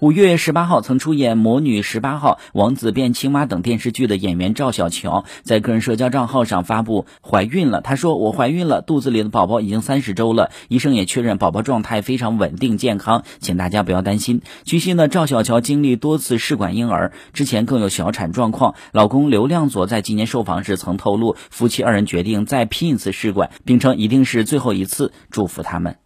五月十八号曾出演魔女十八号王子变青蛙等电视剧的演员赵小乔在个人社交账号上发布怀孕了她说我怀孕了肚子里的宝宝已经三十周了医生也确认宝宝状态非常稳定健康请大家不要担心。据悉呢赵小乔经历多次试管婴儿之前更有小产状况老公刘亮佐在今年受访时曾透露夫妻二人决定再拼一次试管并称一定是最后一次祝福他们。